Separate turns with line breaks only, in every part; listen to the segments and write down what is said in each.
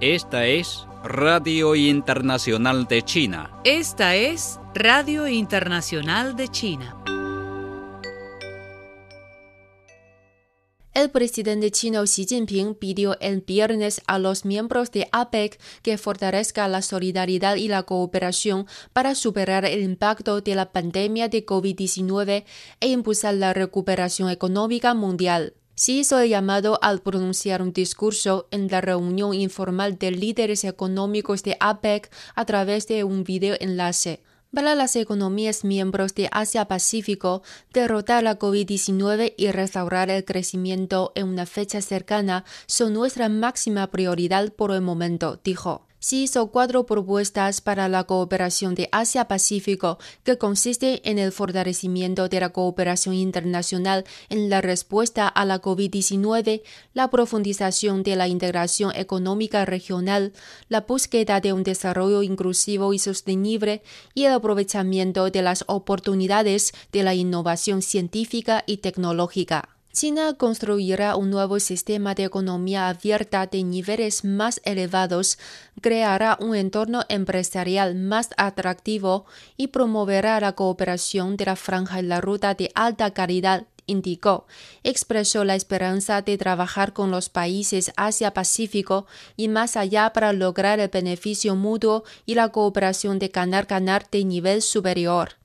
Esta es Radio Internacional de China.
Esta es Radio Internacional de China.
El presidente chino Xi Jinping pidió el viernes a los miembros de APEC que fortalezca la solidaridad y la cooperación para superar el impacto de la pandemia de COVID-19 e impulsar la recuperación económica mundial. Xi hizo el llamado al pronunciar un discurso en la reunión informal de líderes económicos de APEC a través de un video enlace. Para las economías miembros de Asia-Pacífico, derrotar la COVID-19 y restaurar el crecimiento en una fecha cercana son nuestra máxima prioridad por el momento, dijo. Xi hizo cuatro propuestas para la cooperación de Asia-Pacífico que consiste en el fortalecimiento de la cooperación internacional en la respuesta a la COVID-19, la profundización de la integración económica regional, la búsqueda de un desarrollo inclusivo y sostenible y el aprovechamiento de las oportunidades de la innovación científica y tecnológica. China construirá un nuevo sistema de economía abierta de niveles más elevados, creará un entorno empresarial más atractivo y promoverá la cooperación de la franja y la ruta de alta calidad indicó, expresó la esperanza de trabajar con los países Asia-Pacífico y más allá para lograr el beneficio mutuo y la cooperación de ganar-ganar de nivel superior.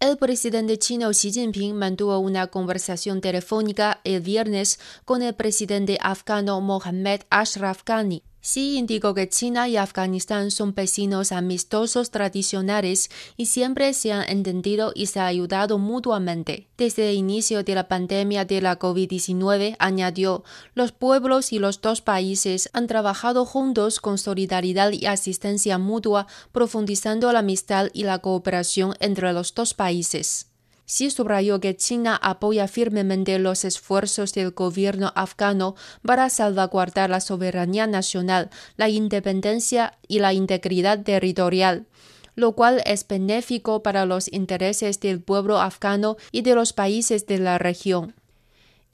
El presidente chino Xi Jinping mantuvo una conversación telefónica el viernes con el presidente afgano Mohammad Ashraf Ghani. Xi indicó que China y Afganistán son vecinos amistosos tradicionales y siempre se han entendido y se han ayudado mutuamente. Desde el inicio de la pandemia de la COVID-19, añadió, los pueblos y los dos países han trabajado juntos con solidaridad y asistencia mutua, profundizando la amistad y la cooperación entre los dos países. Xi subrayó que China apoya firmemente los esfuerzos del gobierno afgano para salvaguardar la soberanía nacional, la independencia y la integridad territorial, lo cual es benéfico para los intereses del pueblo afgano y de los países de la región.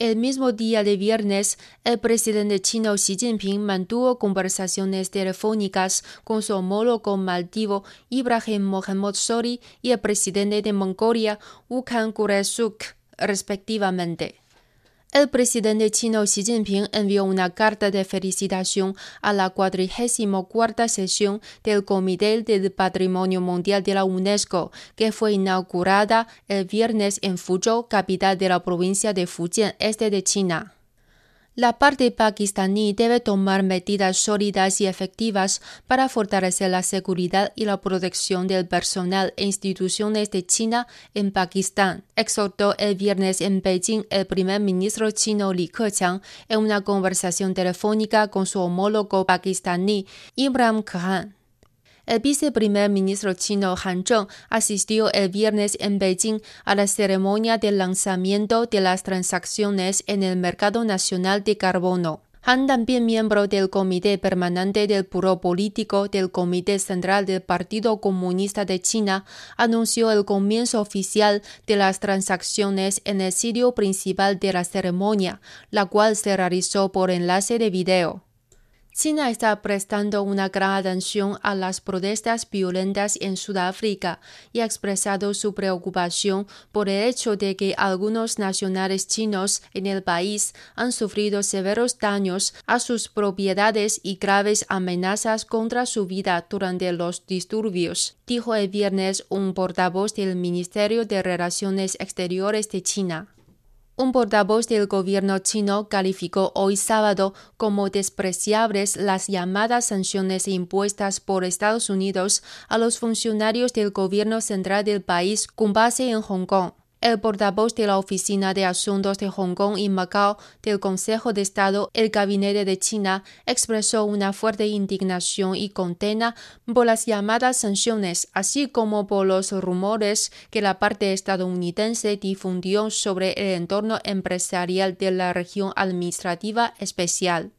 El mismo día de viernes, el presidente chino Xi Jinping mantuvo conversaciones telefónicas con su homólogo maldivo Ibrahim Mohammad Sori y el presidente de Mongolia Ukhan Kuresuk, respectivamente. El presidente chino Xi Jinping envió una carta de felicitación a la 44 sesión del Comité del Patrimonio Mundial de la UNESCO, que fue inaugurada el viernes en Fuzhou, capital de la provincia de Fujian, este de China. La parte pakistaní debe tomar medidas sólidas y efectivas para fortalecer la seguridad y la protección del personal e instituciones de China en Pakistán, exhortó el viernes en Beijing el primer ministro chino Li Keqiang en una conversación telefónica con su homólogo pakistaní Imran Khan. El viceprimer ministro chino Han Zheng asistió el viernes en Beijing a la ceremonia de lanzamiento de las transacciones en el mercado nacional de carbono. Han, también miembro del Comité Permanente del Buró Político del Comité Central del Partido Comunista de China, anunció el comienzo oficial de las transacciones en el sitio principal de la ceremonia, la cual se realizó por enlace de video. China está prestando una gran atención a las protestas violentas en Sudáfrica y ha expresado su preocupación por el hecho de que algunos nacionales chinos en el país han sufrido severos daños a sus propiedades y graves amenazas contra su vida durante los disturbios, dijo el viernes un portavoz del Ministerio de Relaciones Exteriores de China. Un portavoz del gobierno chino calificó hoy sábado como despreciables las llamadas sanciones impuestas por Estados Unidos a los funcionarios del gobierno central del país con base en Hong Kong. El portavoz de la Oficina de Asuntos de Hong Kong y Macao del Consejo de Estado, el Gabinete de China, expresó una fuerte indignación y condena por las llamadas sanciones, así como por los rumores que la parte estadounidense difundió sobre el entorno empresarial de la región administrativa especial.